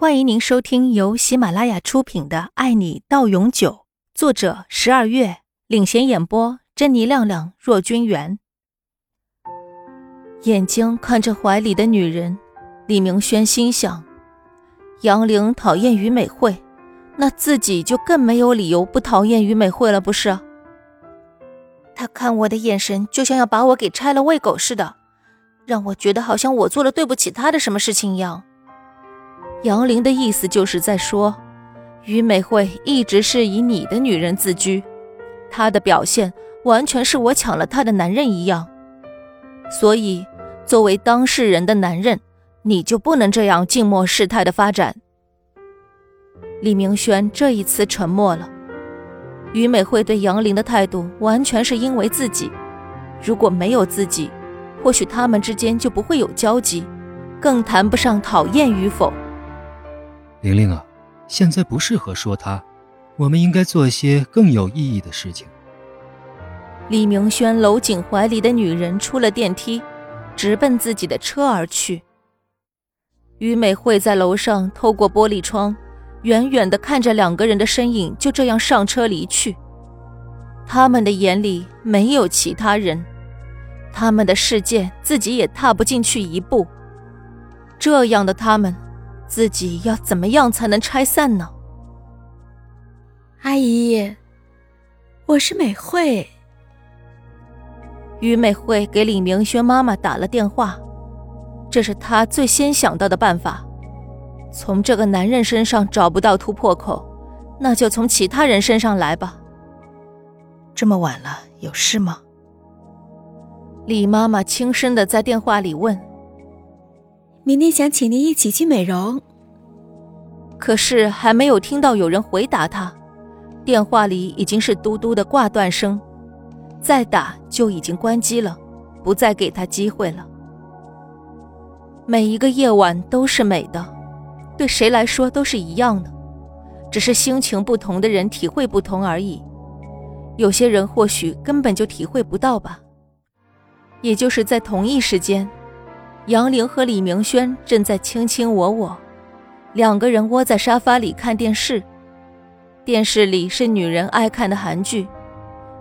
欢迎您收听由喜马拉雅出品的《爱你到永久》，作者十二月领衔演播，珍妮、亮亮、若君元。眼睛看着怀里的女人，李明轩心想：杨玲讨厌于美惠，那自己就更没有理由不讨厌于美惠了，不是？他看我的眼神就像要把我给拆了喂狗似的，让我觉得好像我做了对不起他的什么事情一样。杨玲的意思就是在说，于美惠一直是以你的女人自居，她的表现完全是我抢了她的男人一样，所以作为当事人的男人，你就不能这样静默事态的发展。李明轩这一次沉默了。于美惠对杨玲的态度完全是因为自己，如果没有自己，或许他们之间就不会有交集，更谈不上讨厌与否。玲玲啊，现在不适合说他，我们应该做一些更有意义的事情。李明轩搂紧怀里的女人，出了电梯，直奔自己的车而去。于美惠在楼上透过玻璃窗，远远的看着两个人的身影就这样上车离去。他们的眼里没有其他人，他们的世界自己也踏不进去一步。这样的他们。自己要怎么样才能拆散呢？阿姨，我是美惠。于美惠给李明轩妈妈打了电话，这是她最先想到的办法。从这个男人身上找不到突破口，那就从其他人身上来吧。这么晚了，有事吗？李妈妈轻声的在电话里问。明天想请您一起去美容，可是还没有听到有人回答他，电话里已经是嘟嘟的挂断声，再打就已经关机了，不再给他机会了。每一个夜晚都是美的，对谁来说都是一样的，只是心情不同的人体会不同而已。有些人或许根本就体会不到吧。也就是在同一时间。杨玲和李明轩正在卿卿我我，两个人窝在沙发里看电视。电视里是女人爱看的韩剧，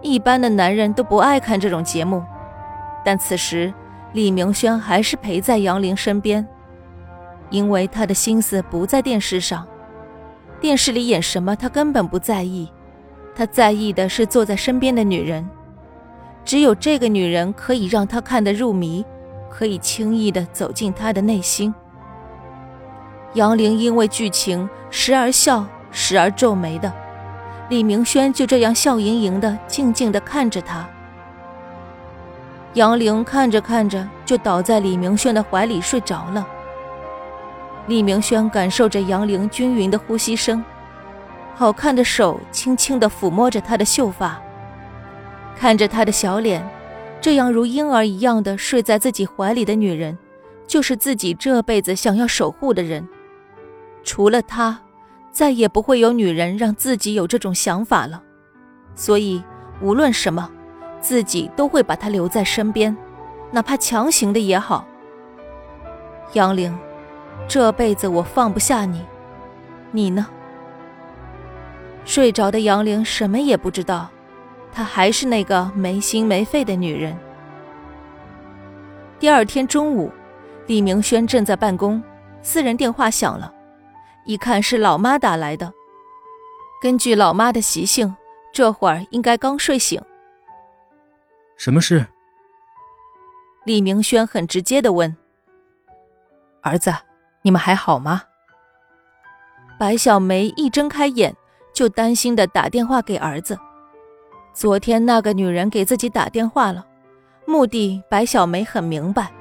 一般的男人都不爱看这种节目。但此时，李明轩还是陪在杨玲身边，因为他的心思不在电视上。电视里演什么，他根本不在意，他在意的是坐在身边的女人。只有这个女人可以让他看得入迷。可以轻易的走进他的内心。杨玲因为剧情时而笑，时而皱眉的，李明轩就这样笑盈盈的，静静的看着他。杨玲看着看着，就倒在李明轩的怀里睡着了。李明轩感受着杨玲均匀的呼吸声，好看的手轻轻的抚摸着她的秀发，看着她的小脸。这样如婴儿一样的睡在自己怀里的女人，就是自己这辈子想要守护的人。除了她，再也不会有女人让自己有这种想法了。所以，无论什么，自己都会把她留在身边，哪怕强行的也好。杨玲，这辈子我放不下你，你呢？睡着的杨玲什么也不知道。她还是那个没心没肺的女人。第二天中午，李明轩正在办公，私人电话响了，一看是老妈打来的。根据老妈的习性，这会儿应该刚睡醒。什么事？李明轩很直接的问：“儿子，你们还好吗？”白小梅一睁开眼，就担心的打电话给儿子。昨天那个女人给自己打电话了，目的白小梅很明白。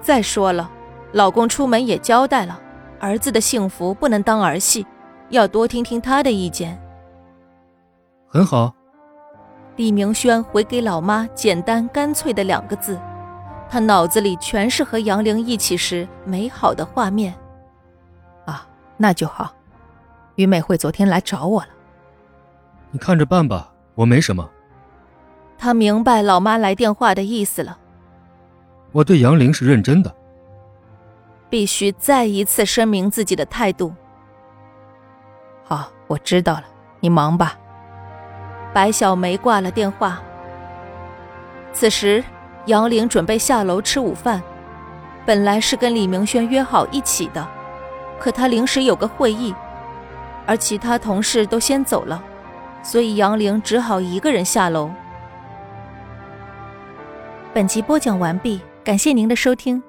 再说了，老公出门也交代了，儿子的幸福不能当儿戏，要多听听他的意见。很好。李明轩回给老妈简单干脆的两个字，他脑子里全是和杨玲一起时美好的画面。啊，那就好。于美惠昨天来找我了，你看着办吧。我没什么。他明白老妈来电话的意思了。我对杨玲是认真的。必须再一次声明自己的态度，好我知道了，你忙吧。白小梅挂了电话。此时，杨玲准备下楼吃午饭，本来是跟李明轩约好一起的，可他临时有个会议，而其他同事都先走了，所以杨玲只好一个人下楼。本集播讲完毕，感谢您的收听。